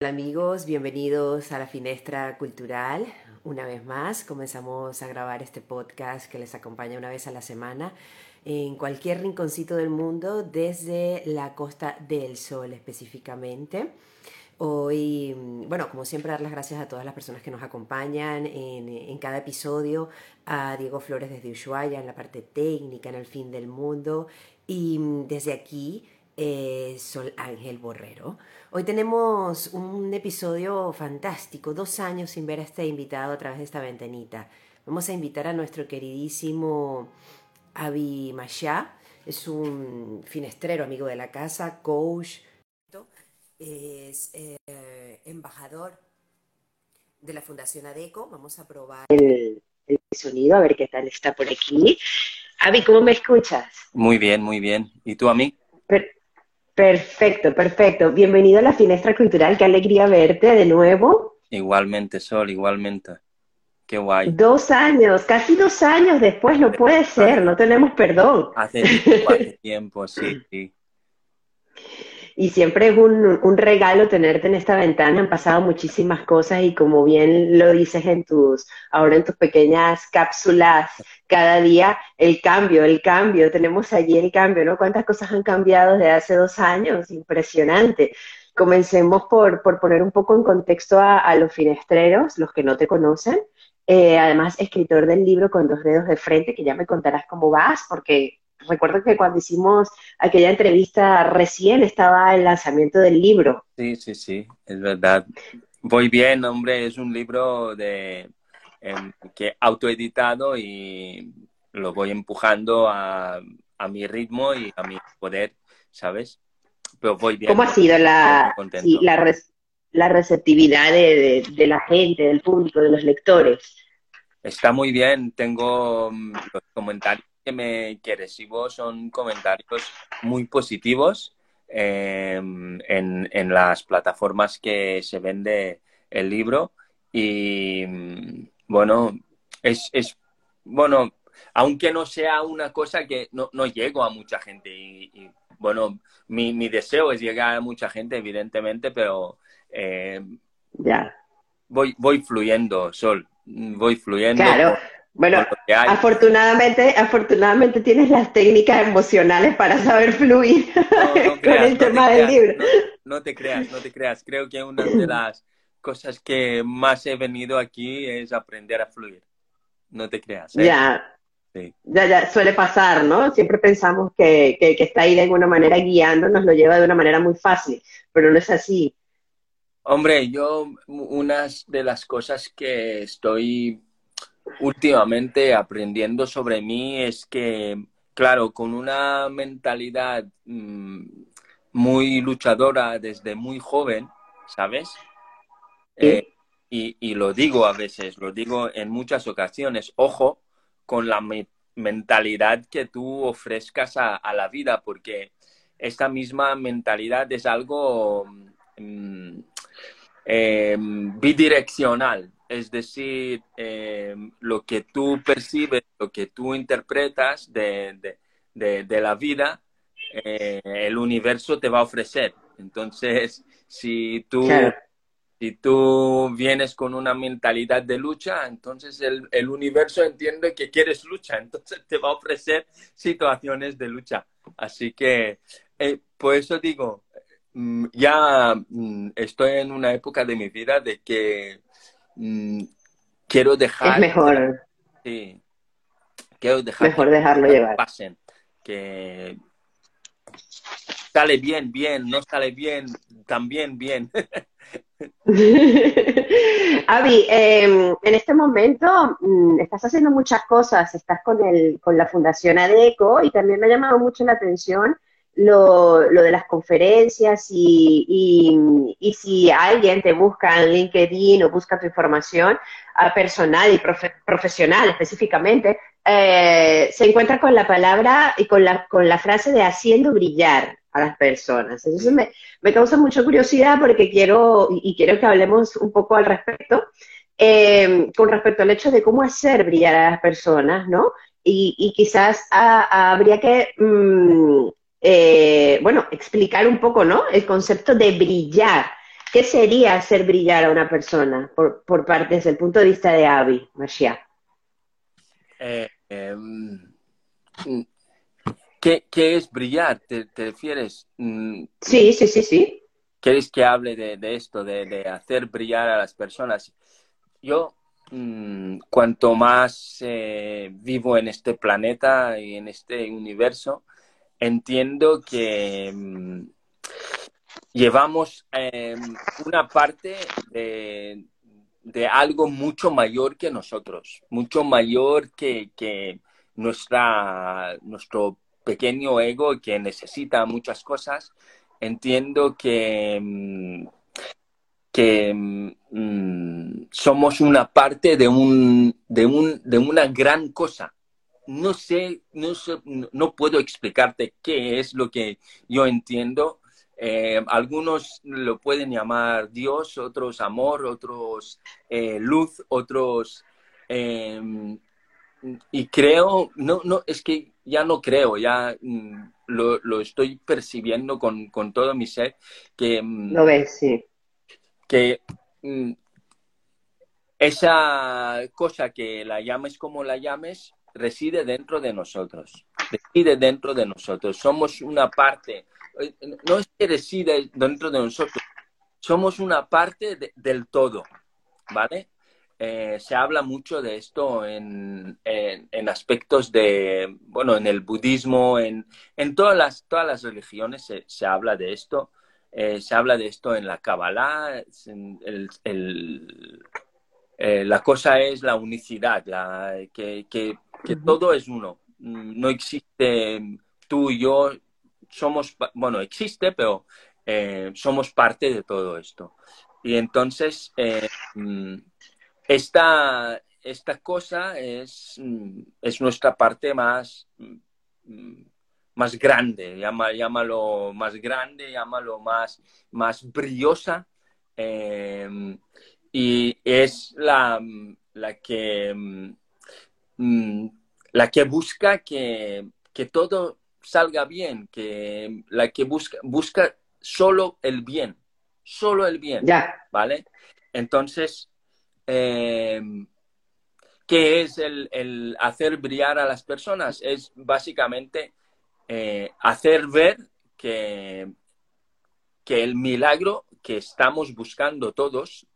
Hola amigos, bienvenidos a la Finestra Cultural. Una vez más, comenzamos a grabar este podcast que les acompaña una vez a la semana en cualquier rinconcito del mundo, desde la Costa del Sol específicamente. Hoy, bueno, como siempre, dar las gracias a todas las personas que nos acompañan en, en cada episodio, a Diego Flores desde Ushuaia en la parte técnica, en el fin del mundo, y desde aquí, eh, Sol Ángel Borrero. Hoy tenemos un episodio fantástico, dos años sin ver a este invitado a través de esta ventanita. Vamos a invitar a nuestro queridísimo Avi Machá, es un finestrero, amigo de la casa, coach, es eh, embajador de la Fundación ADECO. Vamos a probar el, el, sonido, a ver qué tal está por aquí. Avi, ¿cómo me escuchas? Muy bien, muy bien. ¿Y tú a mí? Per Perfecto, perfecto. Bienvenido a la Finestra Cultural. Qué alegría verte de nuevo. Igualmente, Sol, igualmente. Qué guay. Dos años, casi dos años después, no puede ser, no tenemos perdón. Hace tiempo, hace tiempo, sí, sí. Y siempre es un, un, regalo tenerte en esta ventana. Han pasado muchísimas cosas y como bien lo dices en tus, ahora en tus pequeñas cápsulas, cada día el cambio, el cambio. Tenemos allí el cambio, ¿no? ¿Cuántas cosas han cambiado desde hace dos años? Impresionante. Comencemos por, por poner un poco en contexto a, los finestreros, los que no te conocen. Eh, además, escritor del libro Con dos dedos de frente, que ya me contarás cómo vas, porque recuerdo que cuando hicimos aquella entrevista recién estaba el lanzamiento del libro. Sí, sí, sí, es verdad. Voy bien, hombre, es un libro de eh, que autoeditado y lo voy empujando a, a, mi ritmo y a mi poder, ¿sabes? Pero voy bien. ¿Cómo ha sido la, sí, la, receptividad de, de, de la gente, del público, de los lectores? Está muy bien, tengo los comentarios que, me, que recibo son comentarios muy positivos eh, en, en, las plataformas que se vende el libro y bueno, es, es bueno, aunque no sea una cosa que no, no llego a mucha gente y, y bueno, mi, mi, deseo es llegar a mucha gente, evidentemente, pero eh, ya. voy, voy fluyendo, Sol, voy fluyendo. Claro. Por, bueno, afortunadamente, afortunadamente tienes las técnicas emocionales para saber fluir no, no creas, con el no tema del creas, libro. No, te creas, no te creas. Creo que una de las cosas que más he venido aquí es aprender a fluir. No te creas. ¿eh? Ya. Sí. Ya, ya, suele pasar, ¿no? Siempre pensamos que, que, que está ahí de alguna manera guiando, nos lo lleva de una manera muy fácil, pero no es así. Hombre, yo, unas de las cosas que estoy últimamente aprendiendo sobre mí es que, claro, con una mentalidad mmm, muy luchadora desde muy joven, ¿sabes? Eh, y, y, lo digo a veces, lo digo en muchas ocasiones, ojo con la me mentalidad que tú ofrezcas a, a, la vida, porque esta misma mentalidad es algo mmm, eh, bidireccional, es decir, eh, lo que tú percibes, lo que tú interpretas de, de, de, de la vida, eh, el universo te va a ofrecer. Entonces, si tú, claro. si tú vienes con una mentalidad de lucha, entonces el, el, universo entiende que quieres lucha, entonces te va a ofrecer situaciones de lucha. Así que, eh, por eso digo, mm, ya mm, estoy en una época de mi vida de que mmm, quiero dejar. Es mejor. Sí. Quiero dejar. Mejor dejarlo que llevar. Pasen. Que sale bien, bien, no sale bien, también bien. Avi, eh, en este momento mmm, estás haciendo muchas cosas, estás con, el, con la Fundación ADECO y también me ha llamado mucho la atención lo, lo de las conferencias y, y, y, si alguien te busca en LinkedIn o busca tu información uh, personal y profe profesional específicamente, eh, se encuentra con la palabra y con la, con la frase de haciendo brillar a las personas. Entonces me, me causa mucha curiosidad porque quiero, y quiero que hablemos un poco al respecto, eh, con respecto al hecho de cómo hacer brillar a las personas, ¿no? Y, y quizás a, a, habría que mmm, eh, bueno, explicar un poco, ¿no? El concepto de brillar. ¿Qué sería hacer brillar a una persona por, por parte desde el punto de vista de Avi, Marcia? Eh, em, ¿qué, es brillar? ¿Te, refieres? Mm, sí, sí, sí, sí. ¿Quieres que hable de, esto, de, hacer brillar a las personas? Yo, mm, cuanto más eh, vivo en este planeta y en este universo, entiendo que mm, llevamos em, una parte de, algo mucho mayor que nosotros, mucho mayor que, nuestra, nuestro pequeño ego que necesita muchas cosas. Entiendo que, em, que em, somos una parte de, un, de, un, de una gran cosa no sé, no no puedo explicarte qué es lo que yo entiendo, eh, algunos lo pueden llamar Dios, otros amor, otros eh, luz, otros... Em, y creo, no, no, es que ya no creo, ya mm, lo, estoy percibiendo con, todo mi ser, que... Mm, lo ves, sí. Que mm, esa cosa que la llames como la llames, reside dentro de nosotros, reside dentro de nosotros. Somos una parte no es que reside dentro de nosotros, somos una parte del todo, ¿vale? Eh, se habla mucho de esto en, aspectos de, bueno, en el budismo, en, todas, las, todas las religiones se, habla de esto. Eh, se habla de esto en la Kabbalah. Eh, la cosa es la unicidad, que, todo es uno. No existe tú y yo, somos, bueno, existe, pero eh, somos parte de todo esto. Y entonces, eh, mm, esta, esta cosa es, mm, es nuestra parte más, mm, más grande, llámalo más grande, llámalo más, más brillosa. Eh, y es la, la que la que busca que, que todo salga bien, que la que busca, busca solo el bien, solo el bien, ¿vale? Entonces, eh, ¿qué es el, hacer brillar a las personas? Es básicamente eh, hacer ver que, que el milagro que estamos buscando todos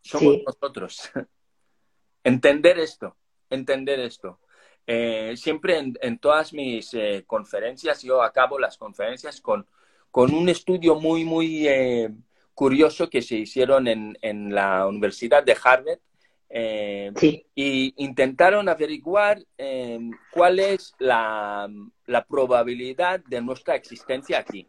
somos nosotros. entender esto, entender esto. Eh, siempre en, todas mis eh, conferencias, yo acabo las conferencias con, con un estudio muy, muy eh, curioso que se hicieron en, en, la Universidad de Harvard. Y intentaron averiguar cuál es la, la, probabilidad de nuestra existencia aquí.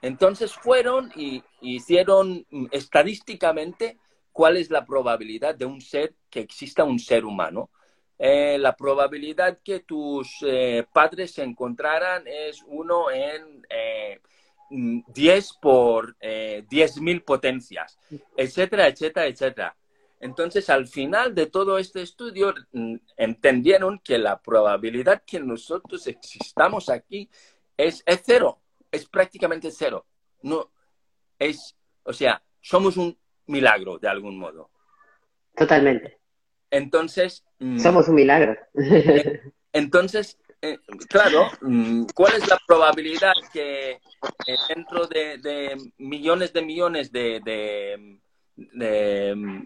Entonces fueron y hicieron mm, estadísticamente cuál es la probabilidad de un ser que exista un ser humano. Eh, la probabilidad que tus eh, padres se encontraran es uno en 10 eh, por 10.000 potencias, etcétera, etcétera, etcétera. Entonces, al final de todo este estudio, mm, entendieron que la probabilidad que nosotros existamos aquí es, es cero, es prácticamente cero. No, es, o sea, somos un milagro de algún modo. Totalmente. Entonces... Mm, Somos un milagro. Entonces, eh, claro, mm, ¿cuál es la probabilidad que eh, dentro de, millones de millones de, mm,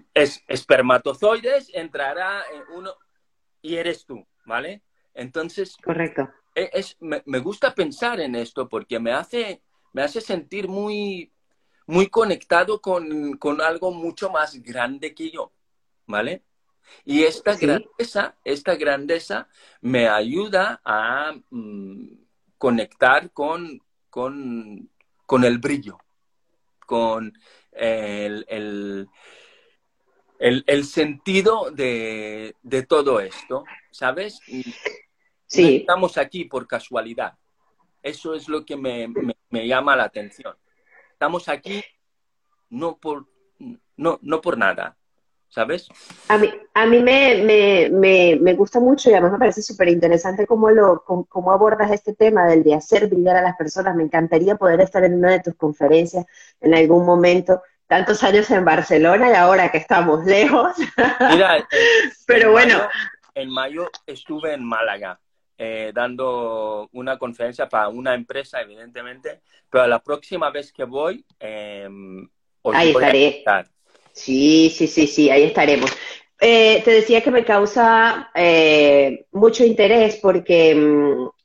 espermatozoides entrará uno y eres tú, ¿vale? Entonces, correcto. E, es, me, gusta pensar en esto porque me hace, me hace sentir muy, muy conectado con, con algo mucho más grande que yo, ¿vale? Y esta grandeza, esta grandeza me ayuda a mm, conectar con, con, con, el brillo, con el, el, el, sentido de, de, todo esto, ¿sabes? Sí. estamos aquí por casualidad. Eso es lo que me, me, llama la atención. Estamos aquí no por, no, no por nada ¿sabes? A mí, a mí me, me, me, me gusta mucho y además me parece súper interesante cómo, lo, cómo, abordas este tema del de hacer brillar a las personas. Me encantaría poder estar en una de tus conferencias en algún momento. Tantos años en Barcelona y ahora que estamos lejos. Mira, pero bueno. en mayo estuve en Málaga. Eh, dando una conferencia para una empresa, evidentemente, pero la próxima vez que voy, eh, Ahí estaré. Sí, sí, sí, sí, ahí estaremos. Eh, te decía que me causa eh, mucho interés porque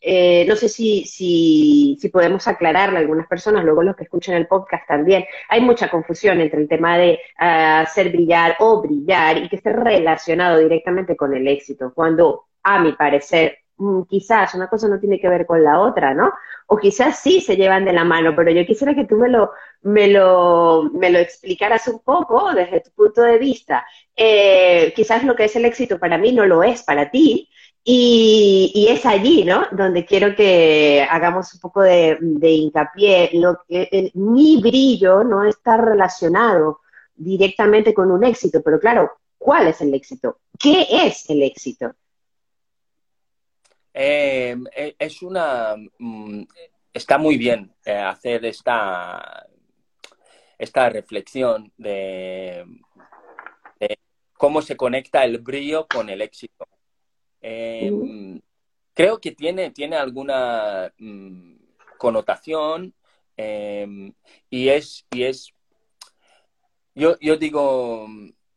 eh, no sé si, si, si, podemos aclararle a algunas personas, luego los que escuchan el podcast también. Hay mucha confusión entre el tema de ah, hacer brillar o brillar y que esté relacionado directamente con el éxito, cuando a mi parecer quizás una cosa no tiene que ver con la otra, ¿no? O quizás sí se llevan de la mano, pero yo quisiera que tú me lo, me lo, me lo explicaras un poco desde tu punto de vista. Eh, quizás lo que es el éxito para mí no lo es para ti, y, es allí, ¿no? Donde quiero que hagamos un poco de, hincapié. Lo que, mi brillo no está relacionado directamente con un éxito, pero claro, ¿cuál es el éxito? ¿Qué es el éxito? Eh, eh, es una... Mm, está muy bien hacer esta esta reflexión de, cómo se conecta el brillo con el éxito. Em, creo que tiene, tiene alguna mm, connotación y es, y es yo, yo digo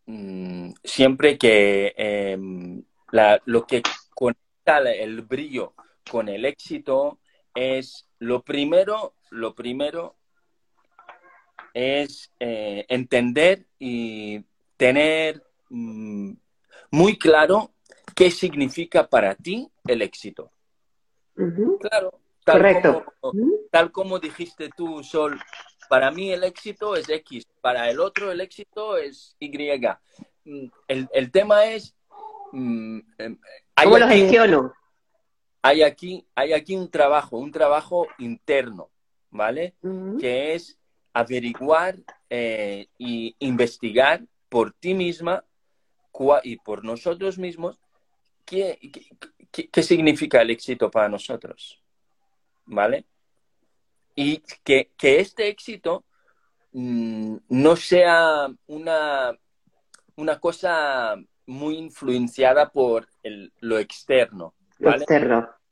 mm, siempre que em, lo que conecta el brillo con el éxito es lo primero, lo primero es eh, entender y tener mm, muy claro qué significa para ti el éxito. Claro, tal Correcto. Como, tal como dijiste tú, Sol, para mí el éxito es X, para el otro el éxito es Y. Mm, el, tema es... Mm, em, ¿Cómo lo gestiono? Hay aquí, hay aquí un trabajo, un trabajo interno, ¿vale? Que es averiguar e investigar por ti misma y por nosotros mismos qué, qué, significa el éxito para nosotros. ¿Vale? Y que, este éxito mm, no sea una, una cosa muy influenciada por lo externo. ¿vale?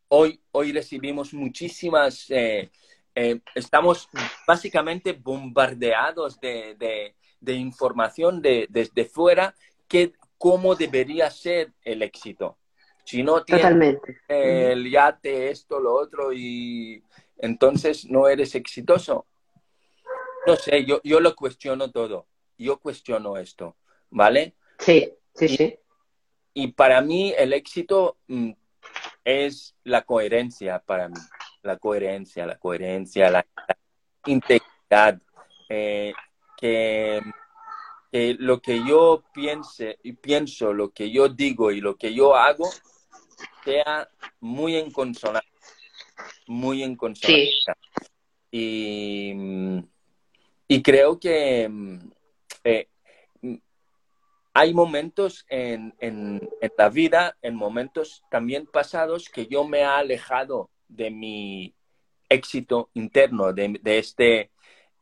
Hoy, hoy recibimos muchísimas eh, eh, estamos básicamente bombardeados de, información desde fuera que cómo debería ser el éxito. Si no tienes el yate, esto, lo otro, y entonces no eres exitoso. No sé, yo, yo lo cuestiono todo. Yo cuestiono esto, ¿vale? Sí, sí, sí. Y para mí el éxito mm, es la coherencia para mí la coherencia, la coherencia, la, integridad, eh, que, lo que yo piense y pienso, lo que yo digo y lo que yo hago sea muy en consonancia, muy en consonancia. Y, y, creo que eh, hay momentos en, en, en, la vida, en momentos también pasados, que yo me he alejado de mi éxito interno, de, este,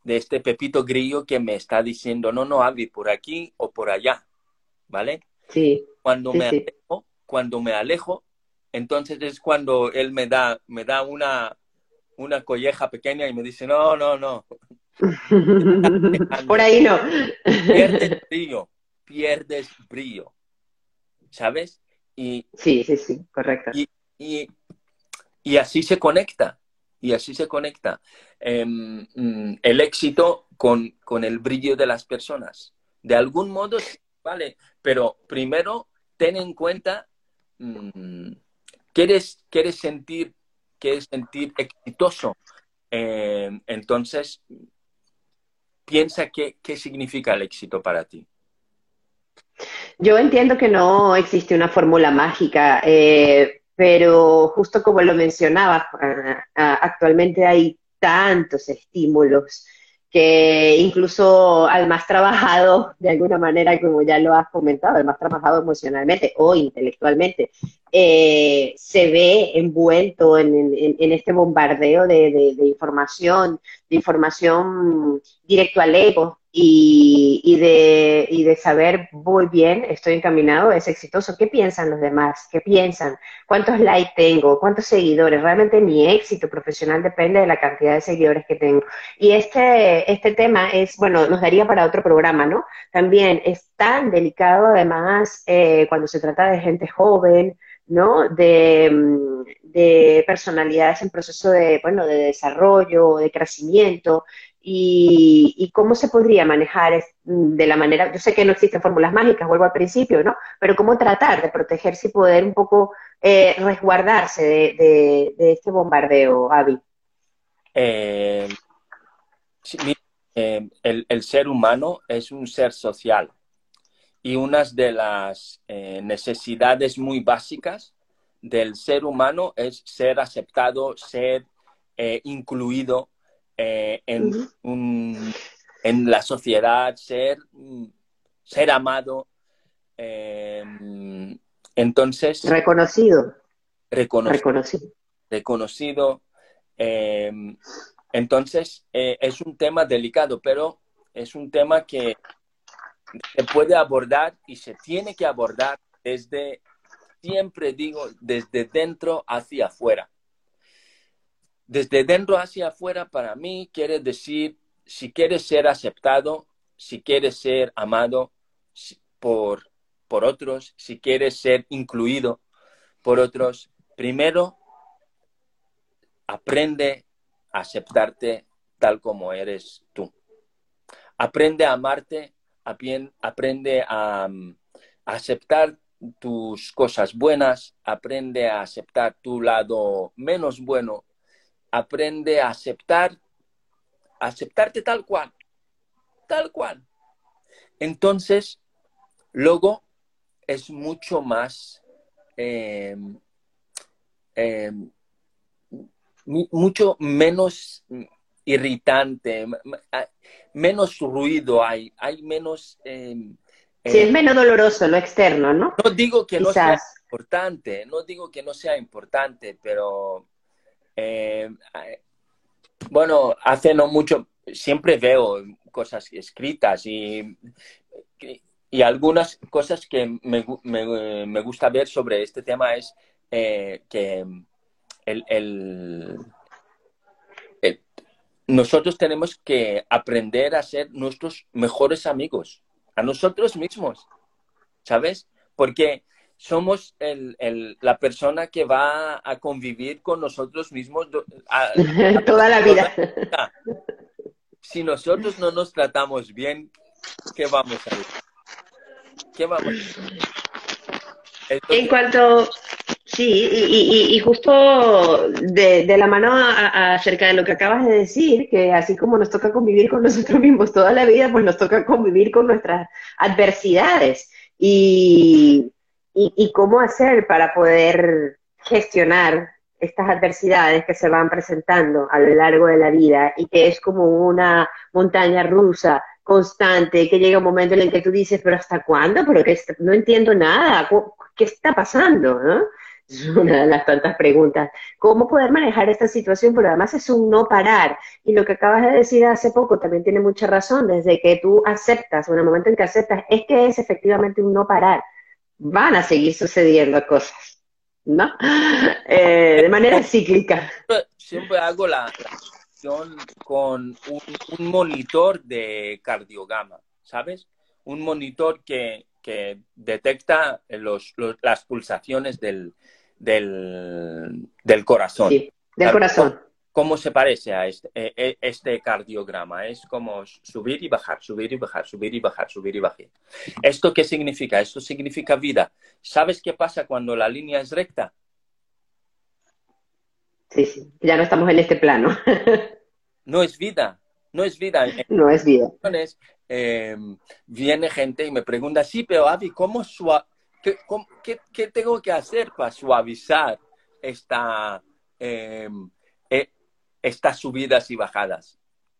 de este pepito grillo que me está diciendo, no, no, Avi, por aquí o por allá, ¿vale? Sí. Cuando me alejo, cuando me alejo, entonces es cuando él me da, me da una, una colleja pequeña y me dice, no, no, no. por ahí no. brillo, pierdes brillo, ¿sabes? Y, sí, sí, sí, correcto. y y así se conecta, y así se conecta em, mm, el éxito con, el brillo de las personas. De algún modo, vale, pero primero ten en cuenta, mm, ¿quieres, ¿quieres, sentir, quieres sentir exitoso? Em, entonces, piensa qué, qué significa el éxito para ti. Yo entiendo que no existe una fórmula mágica. Eh, pero justo como lo mencionaba, actualmente hay tantos estímulos que incluso al más trabajado, de alguna manera, como ya lo has comentado, al más trabajado emocionalmente o intelectualmente, eh, se ve envuelto en, este bombardeo de, información, de información directo al ego, y, de, saber, voy bien, estoy encaminado, es exitoso. ¿Qué piensan los demás? ¿Qué piensan? ¿Cuántos likes tengo? ¿Cuántos seguidores? Realmente mi éxito profesional depende de la cantidad de seguidores que tengo. Y este, este tema es, bueno, nos daría para otro programa, ¿no? También es tan delicado, además, eh, cuando se trata de gente joven, ¿no? De, mm, de personalidades en proceso de, bueno, de desarrollo, de crecimiento, y, cómo se podría manejar de la manera, yo sé que no existen fórmulas mágicas, vuelvo al principio, ¿no? Pero cómo tratar de protegerse y poder un poco eh, resguardarse de, este bombardeo, Avi. Eh, eh, el, ser humano es un ser social y una de las necesidades muy básicas del ser humano es ser aceptado, ser incluido eh, en, en, la sociedad, ser, ser amado. Eh, entonces. Reconocido. reconocido. Reconocido. Eh, entonces, es un tema delicado, pero es un tema que se puede abordar y se tiene que abordar desde, siempre digo, desde dentro hacia afuera. Desde dentro hacia afuera, para mí, quiere decir, si quieres ser aceptado, si quieres ser amado por, por otros, si quieres ser incluido por otros, primero aprende a aceptarte tal como eres tú. Aprende a amarte, aprende a, a aceptar tus cosas buenas, aprende a aceptar tu lado menos bueno aprende a aceptar, aceptarte tal cual, tal cual. Entonces, luego es mucho más, em, em, mucho menos irritante, menos ruido hay, hay menos... Em, sí, es menos doloroso lo externo, ¿no? No digo que no sea importante, no digo que no sea importante, pero eh, bueno, hace no mucho, siempre veo cosas escritas y, y algunas cosas que me, me, gusta ver sobre este tema es eh, que el, nosotros tenemos que aprender a ser nuestros mejores amigos, a nosotros mismos, ¿sabes? Porque somos el, la persona que va a convivir con nosotros mismos toda la vida. Si nosotros no nos tratamos bien, ¿qué vamos a hacer? ¿Qué vamos a hacer? En cuanto, sí, y, justo de, la mano acerca de lo que acabas de decir, que así como nos toca convivir con nosotros mismos toda la vida, pues nos toca convivir con nuestras adversidades. Y, y, cómo hacer para poder gestionar estas adversidades que se van presentando a lo largo de la vida y que es como una montaña rusa constante, que llega un momento en el que tú dices, pero ¿hasta cuándo? Pero que no entiendo nada, ¿qué está pasando? Es una de las tantas preguntas. ¿Cómo poder manejar esta situación? Pero además es un no parar. Y lo que acabas de decir hace poco también tiene mucha razón. Desde que tú aceptas, o en el momento en que aceptas, es que es efectivamente un no parar van a seguir sucediendo cosas, ¿no? Eh, de manera cíclica. Siempre hago la, acción con un, monitor de cardiograma, ¿sabes? Un monitor que, detecta los, las pulsaciones del, del, corazón. Sí, del corazón. ¿Cómo se parece a este, e, e, este, cardiograma? Es como subir y bajar, subir y bajar, subir y bajar, subir y bajar. ¿Esto qué significa? Esto significa vida. ¿Sabes qué pasa cuando la línea es recta? Sí, sí, ya no estamos en este plano. no es vida, no es vida. no es vida. Eh, viene gente y me pregunta, sí, pero Avi, ¿cómo qué, qué, tengo que hacer para suavizar esta... Eh, estas subidas y bajadas.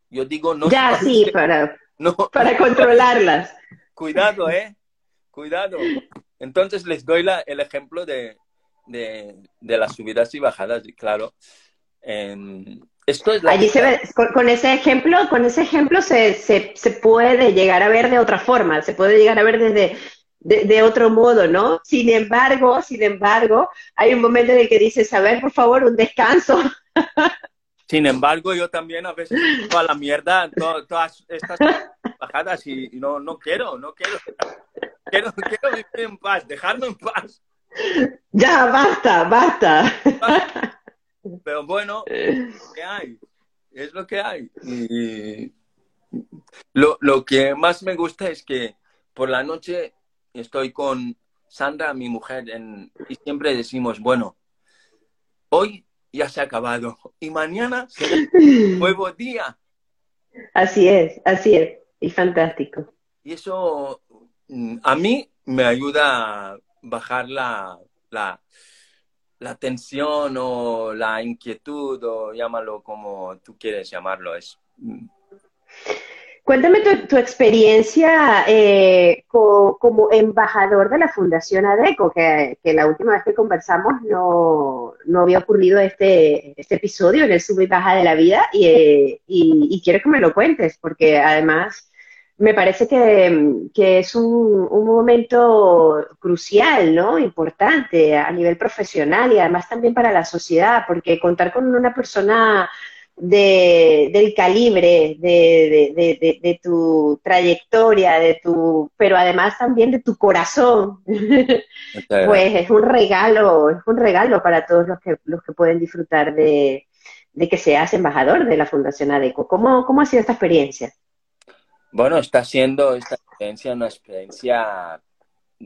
Yo digo no. Ya, sí, para, no. para controlarlas. Cuidado, ¿eh? Cuidado. Entonces les doy la, el ejemplo de, de, de, las subidas y bajadas, y claro. esto es Allí se ve, con, ese ejemplo, con ese ejemplo se, se, se, puede llegar a ver de otra forma, se puede llegar a ver desde de, de, otro modo, ¿no? Sin embargo, sin embargo, hay un momento en el que dices, a ver, por favor, un descanso. Sin embargo, yo también a veces a la mierda todas estas bajadas y no, no quiero, no quiero. quiero. Quiero vivir en paz, dejarme en paz. Ya, basta, basta. Pero bueno, ¿qué hay? Es lo que hay. Y lo, lo que más me gusta es que por la noche estoy con Sandra, mi mujer, y siempre decimos, bueno, hoy ya se ha acabado y mañana será un nuevo día. Así es, así es, y fantástico. Y eso mm, a mí me ayuda a bajar la, la, la tensión o la inquietud o llámalo como tú quieres llamarlo. Es, mm, Cuéntame tu, experiencia eh, como embajador de la Fundación ADECO, que, la última vez que conversamos no, había ocurrido este, este, episodio en el sub y baja de la vida y, y, quiero que me lo cuentes, porque además me parece que, es un, un, momento crucial, ¿no? Importante a nivel profesional y además también para la sociedad, porque contar con una persona de, del calibre de, de, tu trayectoria, de tu, pero además también de tu corazón, pues es un regalo, es un regalo para todos los que, los que pueden disfrutar de, que seas embajador de la Fundación ADECO. ¿Cómo, cómo ha sido esta experiencia? Bueno, está siendo esta experiencia una experiencia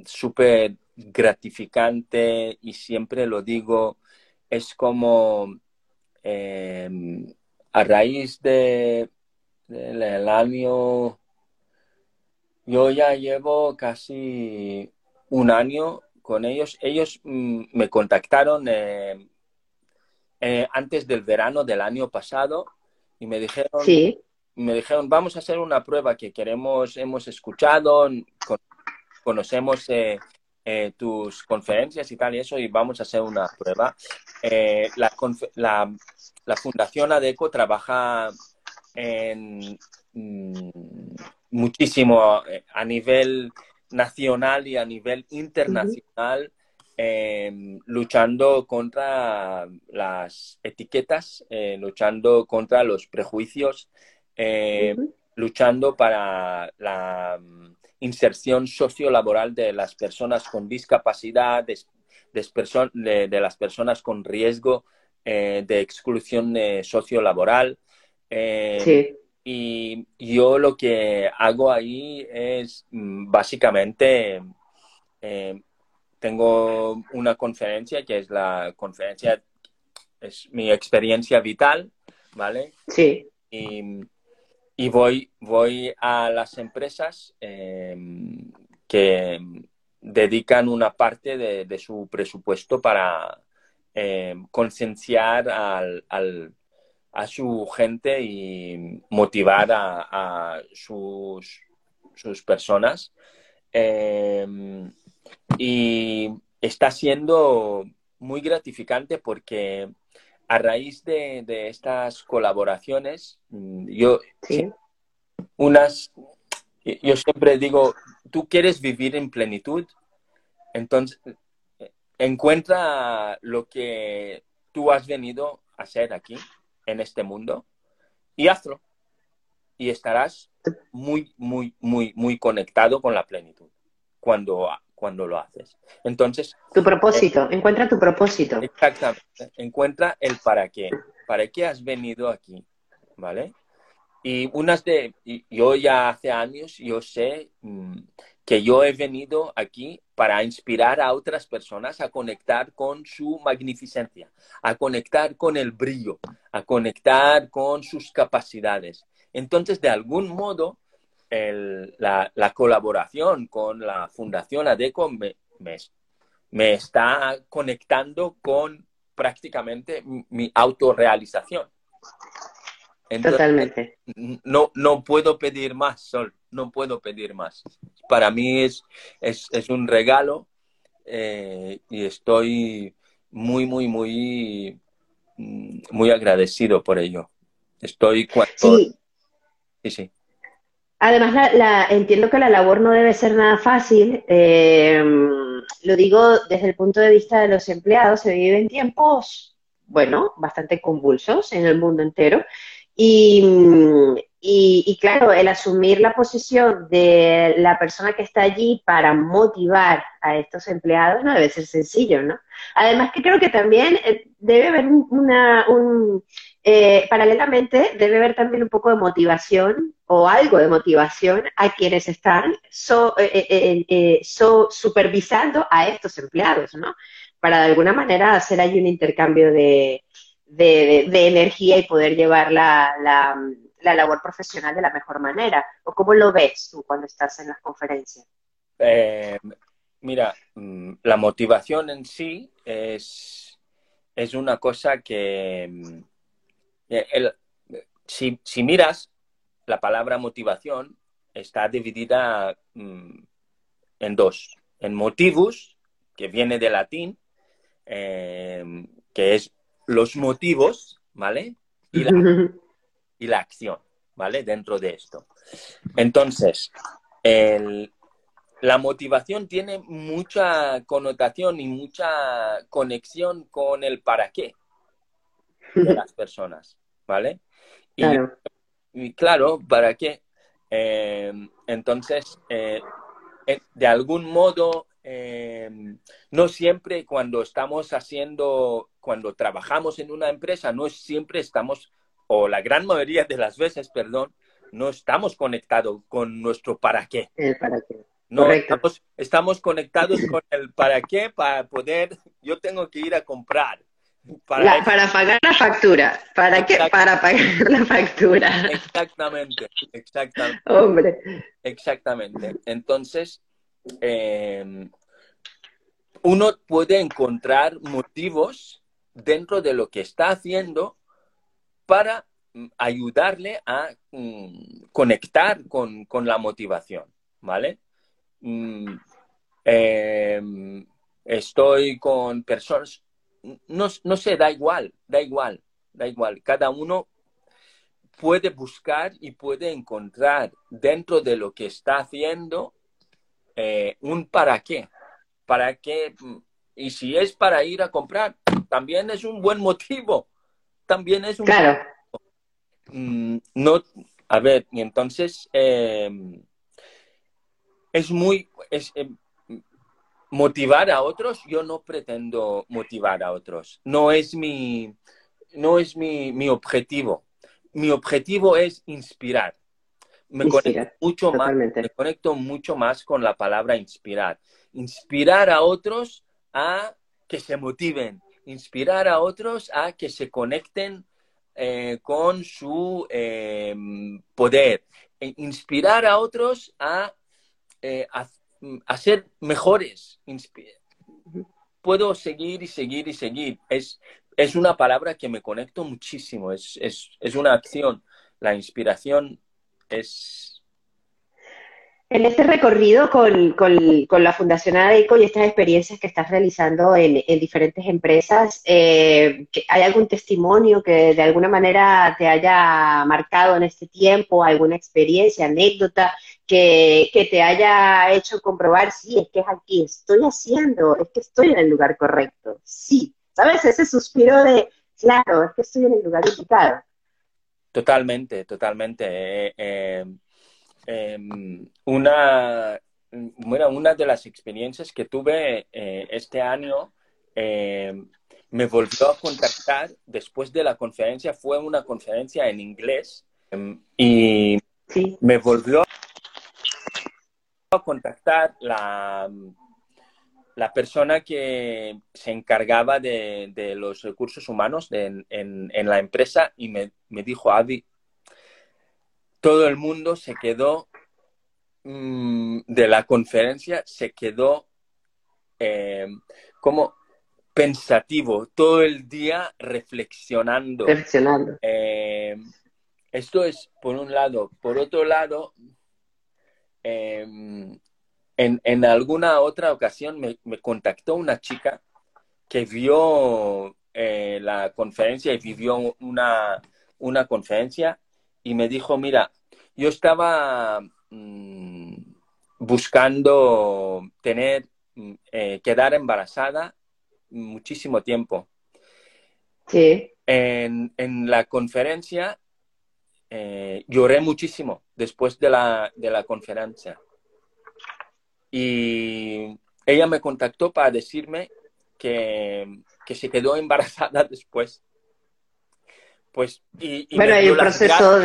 súper gratificante y siempre lo digo, es como eh, a raíz de, del año, yo ya llevo casi un año con ellos. Ellos mm, me contactaron eh, eh, antes del verano del año pasado y me dijeron, me dijeron, vamos a hacer una prueba que queremos, hemos escuchado, conocemos eh, tus conferencias y tal y eso y vamos a hacer una prueba. Eh, la, la, Fundación ADECO trabaja en, mm, muchísimo eh, a nivel nacional y a nivel internacional luchando contra las etiquetas, luchando contra los prejuicios, luchando para la inserción sociolaboral de las personas con discapacidad, de, de, las personas con riesgo eh, de exclusión eh, sociolaboral. Eh, y yo lo que hago ahí es mm, básicamente, tengo una conferencia que es la conferencia, es mi experiencia vital, ¿vale? Sí. Y, y voy, voy a las empresas em, que dedican una parte de, su presupuesto para em, concienciar al, a su gente y motivar a, sus, sus, personas. Em, y está siendo muy gratificante porque a raíz de, estas colaboraciones, mm, yo, unas, yo siempre digo, tú quieres vivir en plenitud, entonces encuentra lo que tú has venido a hacer aquí, en este mundo, y hazlo. Y estarás muy, muy, muy, muy conectado con la plenitud cuando cuando lo haces. Entonces... Tu propósito, eh, encuentra tu propósito. Exactamente, encuentra el para qué, para qué has venido aquí, ¿vale? Y unas de, yo ya hace años, yo sé mm, que yo he venido aquí para inspirar a otras personas a conectar con su magnificencia, a conectar con el brillo, a conectar con sus capacidades. Entonces, de algún modo, la, colaboración con la Fundación ADECO me, me, está conectando con prácticamente mi autorrealización. Totalmente. No, no puedo pedir más, Sol, no puedo pedir más. Para mí es, es, es un regalo eh, y estoy muy, muy, muy, mm, muy agradecido por ello. Estoy cuando... Sí. Sí, sí. Además, la, entiendo que la labor no debe ser nada fácil. Eh, lo digo desde el punto de vista de los empleados. Se viven tiempos, bueno, bastante convulsos en el mundo entero. Y, y, claro, el asumir la posición de la persona que está allí para motivar a estos empleados no debe ser sencillo, ¿no? Además que creo que también eh, debe haber una, un, eh, paralelamente debe haber también un poco de motivación o algo de motivación a quienes están eh, supervisando a estos empleados, ¿no? Para de alguna manera hacer ahí un intercambio de, de, energía y poder llevar la, la, labor profesional de la mejor manera? ¿O cómo lo ves tú cuando estás en las conferencias? Eh, mira, mm, la motivación en sí es, es una cosa que mm, eh, si, si, miras la palabra motivación está dividida mm, en dos, en motivos, que viene de latín, eh, que es los motivos, ¿vale? Y la, y la acción, ¿vale? Dentro de esto. Entonces, la motivación tiene mucha connotación y mucha conexión con el para qué de las personas, ¿vale? Y claro, y claro ¿para qué? Eh, entonces, eh, eh, de algún modo, no siempre cuando estamos haciendo cuando trabajamos en una empresa, no siempre estamos, o la gran mayoría de las veces, perdón, no estamos conectados con nuestro para qué. El para qué. No, estamos, estamos, conectados con el para qué para poder, yo tengo que ir a comprar. Para, para pagar la factura. ¿Para qué? Para pagar la factura. Exactamente, exactamente. Hombre. Exactamente. Entonces, eh, uno puede encontrar motivos dentro de lo que está haciendo para mm, ayudarle a mm, conectar con, la motivación, ¿vale? Mm, em, estoy con personas, no, no, sé, da igual, da igual, da igual. Cada uno puede buscar y puede encontrar dentro de lo que está haciendo eh, un para qué. Para qué, y si es para ir a comprar, también es un buen motivo. También es un claro. Mm, no, a ver, y entonces eh, es muy es, eh, motivar a otros. Yo no pretendo motivar a otros. No es mi no es mi, mi objetivo. Mi objetivo es inspirar. Me conecto mucho más, me conecto mucho más con la palabra inspirar. Inspirar a otros a que se motiven, inspirar a otros a que se conecten eh, con su em, poder, e inspirar a otros a, eh, ser mejores. Puedo seguir y seguir y seguir. Es, es una palabra que me conecto muchísimo, es, es una acción. La inspiración en este recorrido con, la Fundación ADECO y estas experiencias que estás realizando en, diferentes empresas, eh, ¿hay algún testimonio que de alguna manera te haya marcado en este tiempo, alguna experiencia, anécdota que, que te haya hecho comprobar, sí, es que es aquí, estoy haciendo, es que estoy en el lugar correcto, sí, ¿sabes? Ese suspiro de, claro, es que estoy en el lugar indicado. Totalmente, totalmente. Eh, eh Em, una, bueno, una de las experiencias que tuve eh, este año me volvió a contactar después de la conferencia, fue una conferencia en inglés em, y me volvió a contactar la, la persona que se encargaba de, los recursos humanos en, en, la empresa y me, me dijo, Avi, todo el mundo se quedó mm, de la conferencia, se quedó eh, como pensativo, todo el día reflexionando. reflexionando. Eh, esto es por un lado. Por otro lado, em, en, alguna otra ocasión me, contactó una chica que vio eh, la conferencia y vivió una, una conferencia y me dijo, mira, yo estaba mm, buscando tener, mm, eh, quedar embarazada muchísimo tiempo. Sí. En, la conferencia eh, lloré muchísimo después de la, de la conferencia. Y ella me contactó para decirme que, se quedó embarazada después. Pues, y, bueno, me dio proceso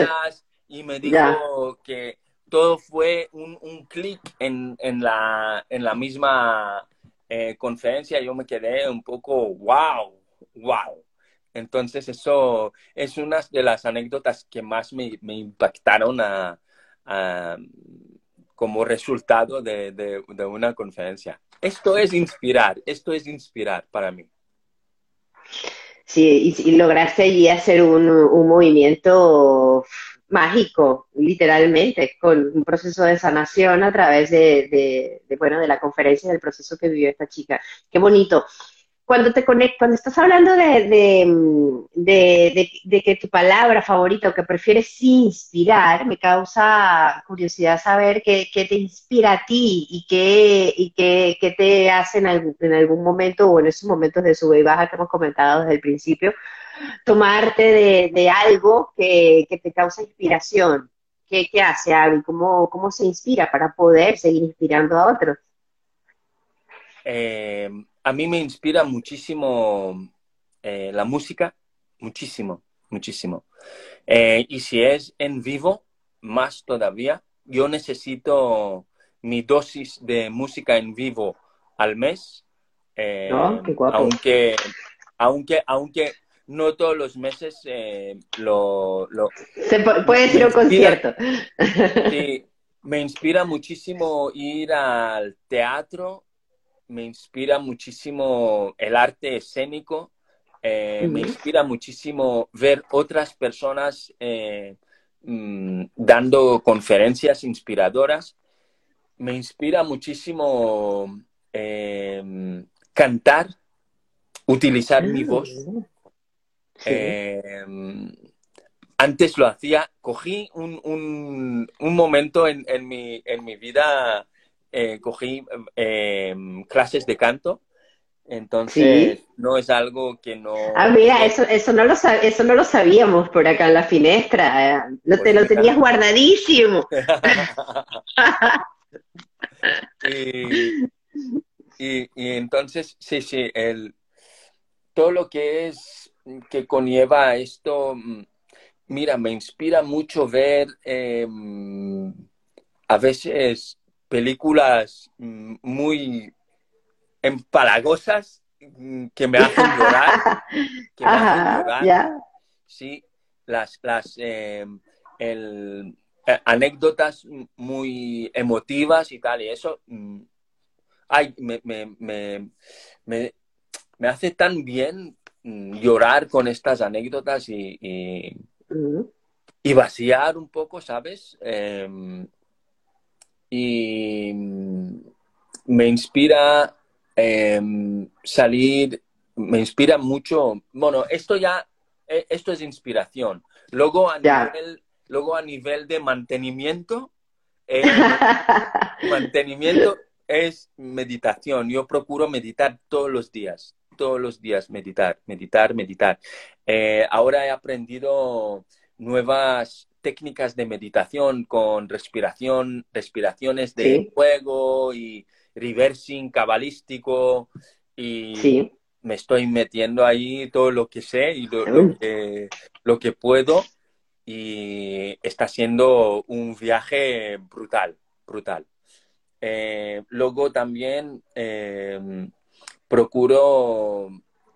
y me dijo que todo fue un, un clic en, en, la, en la misma eh, conferencia. Yo me quedé un poco, wow, wow. Entonces, eso es una de las anécdotas que más me, me impactaron a, como resultado de, de, una conferencia. Esto es inspirar, esto es inspirar para mí. Sí, y, lograste allí hacer un, un, movimiento mágico, literalmente, con un proceso de sanación a través de, de, bueno, de la conferencia, del proceso que vivió esta chica. Qué bonito cuando te conectas, cuando estás hablando de, de, que tu palabra favorita o que prefieres inspirar, me causa curiosidad saber qué, te inspira a ti y qué, y qué, te hace en algún, en algún momento o en esos momentos de sube y baja que hemos comentado desde el principio, tomarte de, algo que, te causa inspiración. ¿Qué, qué hace algo? ¿Cómo, ¿Cómo se inspira para poder seguir inspirando a otros? Eh, a mí me inspira muchísimo eh, la música, muchísimo, muchísimo. Eh, y si es en vivo, más todavía. Yo necesito mi dosis de música en vivo al mes. Eh, aunque, aunque, aunque no todos los meses lo, Se puede decir un concierto. Sí, me inspira muchísimo ir al teatro me inspira muchísimo el arte escénico, eh, me inspira muchísimo ver otras personas eh, mm, dando conferencias inspiradoras, me inspira muchísimo eh, cantar, utilizar mi voz. antes lo hacía, cogí un, momento en, mi, en mi vida eh, cogí eh, clases de canto. Entonces, no es algo que no... Ah, mira, eso, eso, no lo eso no lo sabíamos por acá en la finestra. Eh. Lo, te lo tenías guardadísimo. y, entonces, sí, sí, el, todo lo que es, que conlleva esto, mm, mira, me inspira mucho ver em, a veces películas mm, muy empalagosas mm, que me hacen llorar. Que me hacen llorar. Sí, las, las eh, el, eh, anécdotas muy emotivas y tal, y eso mm, ay, me, me, me, me, hace tan bien llorar con estas anécdotas y, y, vaciar un poco, ¿sabes? Em, y me inspira em, salir, me inspira mucho, bueno, esto ya, e, esto es inspiración. Luego a, nivel, luego a nivel de mantenimiento, eh, mantenimiento es meditación. Yo procuro meditar todos los días, todos los días meditar, meditar, meditar. Eh, ahora he aprendido nuevas técnicas de meditación con respiración, respiraciones de fuego y reversing cabalístico y me estoy metiendo ahí todo lo que sé y lo, que, lo que puedo y está siendo un viaje brutal, brutal. Eh, luego también em, procuro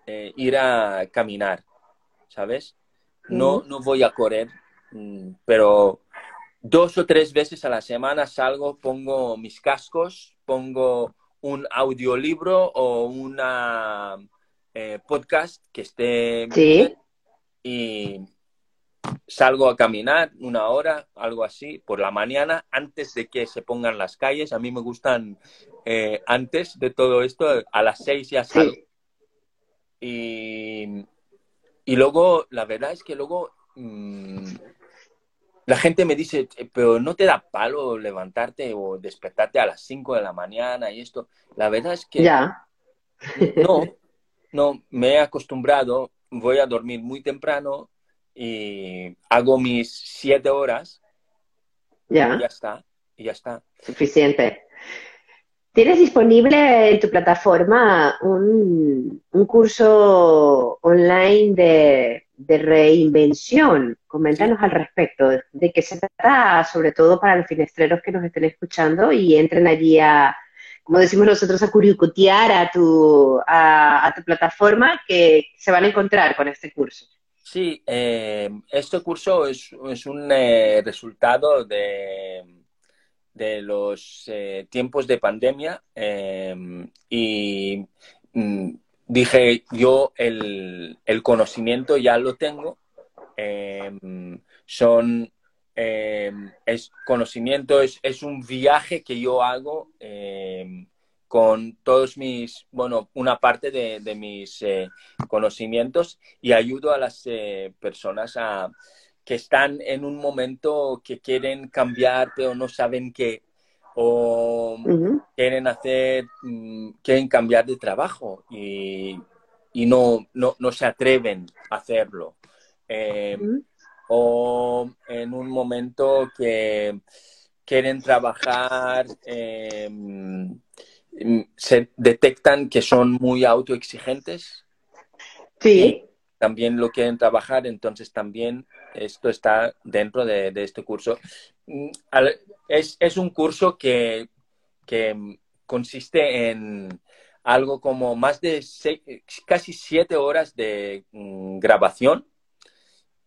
eh, ir a caminar, ¿sabes? No, no voy a correr, pero dos o tres veces a la semana salgo, pongo mis cascos, pongo un audiolibro o una eh, podcast que esté ¿Sí? y salgo a caminar una hora, algo así, por la mañana, antes de que se pongan las calles. A mí me gustan eh, antes de todo esto, a las seis ya salgo. Y, y, luego, la verdad es que luego mmm, la gente me dice, pero no te da palo levantarte o despertarte a las 5 de la mañana y esto. La verdad es que ya. no, no, me he acostumbrado, voy a dormir muy temprano y hago mis siete horas. Ya. Y ya está, y ya está. Suficiente. ¿Tienes disponible en tu plataforma un, un curso online de, de, reinvención? Coméntanos al respecto, de qué se trata, sobre todo para los finestreros que nos estén escuchando y entren allí a, como decimos nosotros, a curicutear a tu, a, tu plataforma que se van a encontrar con este curso. Sí, eh, este curso es, es un eh, resultado de de los eh, tiempos de pandemia y mm, dije yo el, el, conocimiento ya lo tengo eh, son es conocimiento es, es, un viaje que yo hago con todos mis bueno una parte de, de mis conocimientos y ayudo a las personas a que están en un momento que quieren cambiar, pero no saben qué, o quieren hacer, mm, quieren cambiar de trabajo y, y no, no, no, se atreven a hacerlo. Eh, o en un momento que quieren trabajar, eh, se detectan que son muy autoexigentes. Sí también lo quieren trabajar, entonces también esto está dentro de, este curso. Mm, es, es, un curso que, que consiste en algo como más de casi siete horas de mm, grabación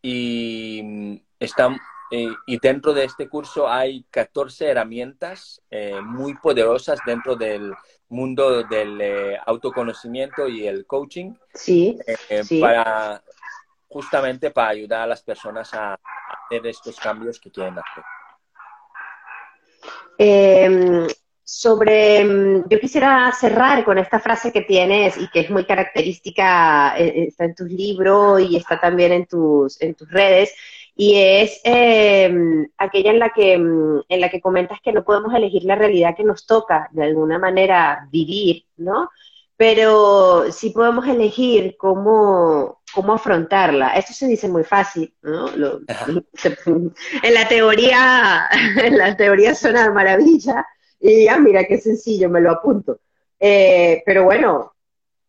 y, mm, está, eh, y dentro de este curso hay 14 herramientas eh, muy poderosas dentro del, mundo del eh, autoconocimiento y el coaching. Sí, eh, sí. Para, justamente para ayudar a las personas a, hacer estos cambios que quieren hacer. Eh, sobre, yo quisiera cerrar con esta frase que tienes y que es muy característica, eh, está en tus libros y está también en tus, en tus redes, y es eh, aquella en la, que, en la que comentas que no podemos elegir la realidad que nos toca de alguna manera vivir, ¿no? Pero sí podemos elegir cómo, cómo afrontarla. Esto se dice muy fácil, ¿no? Lo, se, en la teoría, en la teoría suena maravilla, y ya, mira qué sencillo, me lo apunto. Eh, pero bueno,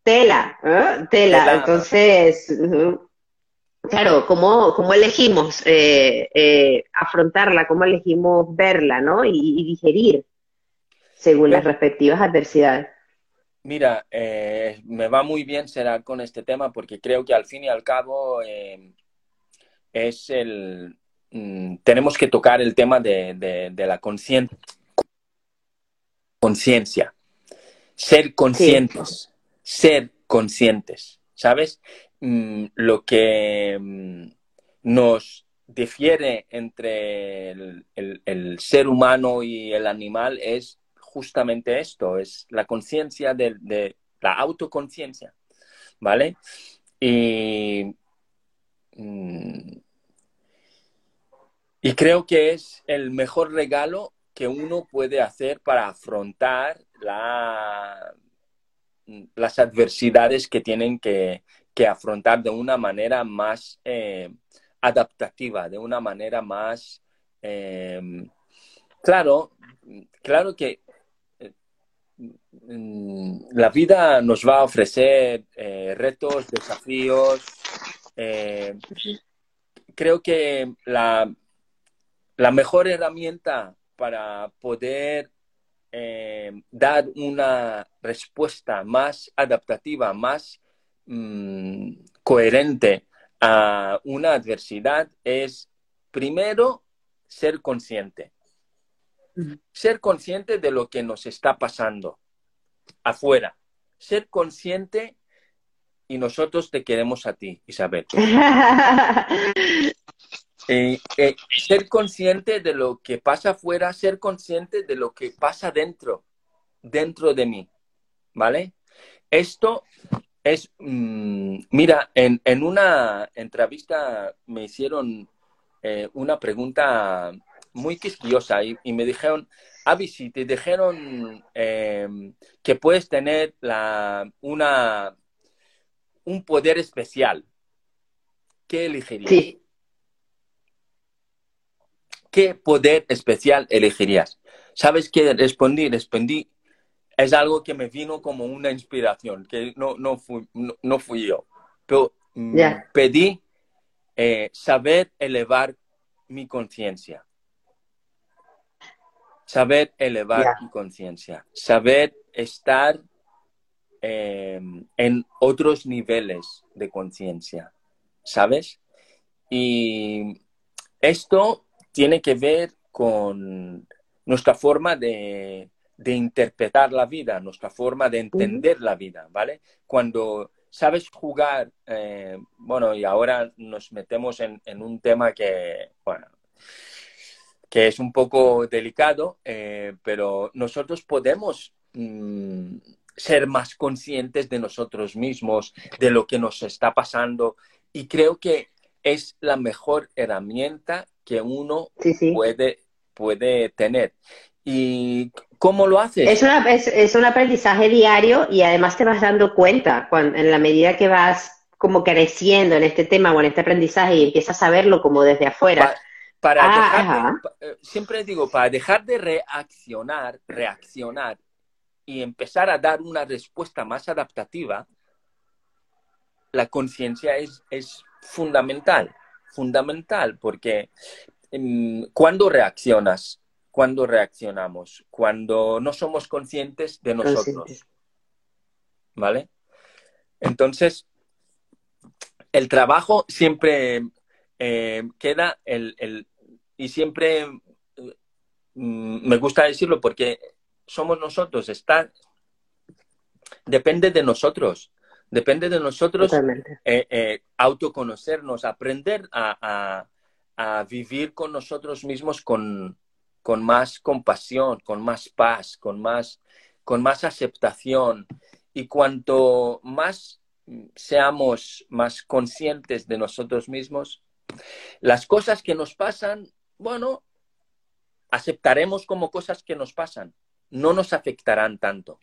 tela, ¿eh? tela. tela. Entonces, claro, ¿cómo, cómo elegimos eh, eh, afrontarla? ¿Cómo elegimos verla, ¿no? Y, y digerir según las respectivas adversidades. Mira, eh, me va muy bien será con este tema porque creo que al fin y al cabo eh, es el... Mm, tenemos que tocar el tema de, de, de la conciencia. Conciencia. Ser conscientes. Sí. Ser conscientes. ¿Sabes? Mm, lo que mm, nos difiere entre el, ser humano y el animal es justamente esto, es la conciencia de, de, la autoconciencia, ¿vale? Y, mm, y creo que es el mejor regalo que uno puede hacer para afrontar la, las adversidades que tienen que, que afrontar de una manera más eh, adaptativa, de una manera más... Eh, claro, claro que eh, la vida nos va a ofrecer retos, desafíos. creo que la, la, mejor herramienta para poder dar una respuesta más adaptativa, más mmm, coherente a una adversidad es, primero, ser consciente. Ser consciente de lo que nos está pasando afuera. Ser consciente y nosotros te queremos a ti, Isabel. Eh, eh, ser consciente de lo que pasa afuera, ser consciente de lo que pasa dentro, dentro de mí, ¿vale? Esto es, mm, mira, en, en, una entrevista me hicieron eh, una pregunta muy quisquillosa y, y, me dijeron, Avi, si te dijeron eh, que puedes tener la, una, un poder especial, ¿qué elegirías? Sí. ¿Qué poder especial elegirías? ¿Sabes qué respondí? Respondí, es algo que me vino como una inspiración, que no, no, fui, no, fui yo. Pero yeah. pedí eh, saber elevar mi conciencia. Saber elevar yeah. mi conciencia. Saber estar eh, en otros niveles de conciencia. ¿Sabes? Y esto tiene que ver con nuestra forma de, de interpretar la vida, nuestra forma de entender la vida, ¿vale? Cuando sabes jugar, eh, bueno, y ahora nos metemos en, en, un tema que, bueno, que es un poco delicado, eh, pero nosotros podemos mmm, ser más conscientes de nosotros mismos, de lo que nos está pasando, y creo que es la mejor herramienta que uno sí, sí. Puede, puede tener. ¿Y cómo lo haces? Es, una, es, es, un aprendizaje diario y además te vas dando cuenta cuando, en la medida que vas como creciendo en este tema o en este aprendizaje y empiezas a verlo como desde afuera. Pa, para ah, dejar de, siempre digo, para dejar de reaccionar, reaccionar y empezar a dar una respuesta más adaptativa, la conciencia es, es fundamental fundamental porque um, cuando reaccionas, cuando reaccionamos, cuando no somos conscientes de nosotros. ¿Vale? Entonces, el trabajo siempre eh, queda el, el, y siempre mm, me gusta decirlo porque somos nosotros, está, depende de nosotros. Depende de nosotros eh, eh, autoconocernos, aprender a, a, a, vivir con nosotros mismos con, con, más compasión, con más paz, con más, con más aceptación. Y cuanto más seamos más conscientes de nosotros mismos, las cosas que nos pasan, bueno, aceptaremos como cosas que nos pasan, no nos afectarán tanto.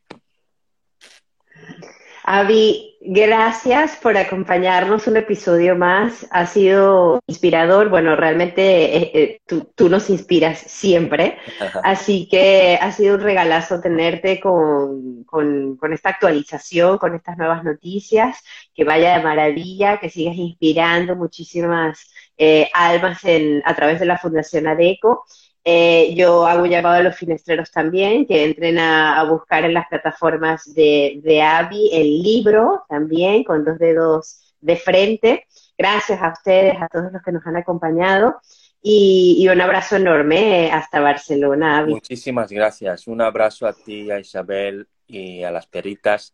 Avi, gracias por acompañarnos un episodio más. Ha sido inspirador. Bueno, realmente eh, eh, tú, tú, nos inspiras siempre. Así que ha sido un regalazo tenerte con, con, con, esta actualización, con estas nuevas noticias. Que vaya de maravilla, que sigas inspirando muchísimas eh, almas en, a través de la Fundación ADECO. Eh, yo hago llamado a los finestreros también, que entren a, a buscar en las plataformas de, de AVI el libro también, con dos dedos de frente. Gracias a ustedes, a todos los que nos han acompañado. Y, y un abrazo enorme hasta Barcelona. Avi. Muchísimas gracias. Un abrazo a ti, a Isabel y a las peritas.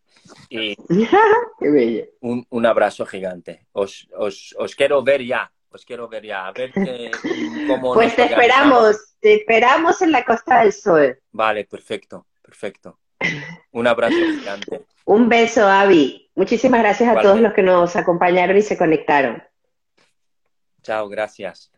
Y Qué bello. Un, un abrazo gigante. Os, os, os quiero ver ya pues quiero ver ya, a ver cómo... Pues te esperamos, te esperamos en la Costa del Sol. Vale, perfecto, perfecto. Un abrazo gigante. Un beso, Avi. Muchísimas gracias a vale. todos los que nos acompañaron y se conectaron. Chao, gracias.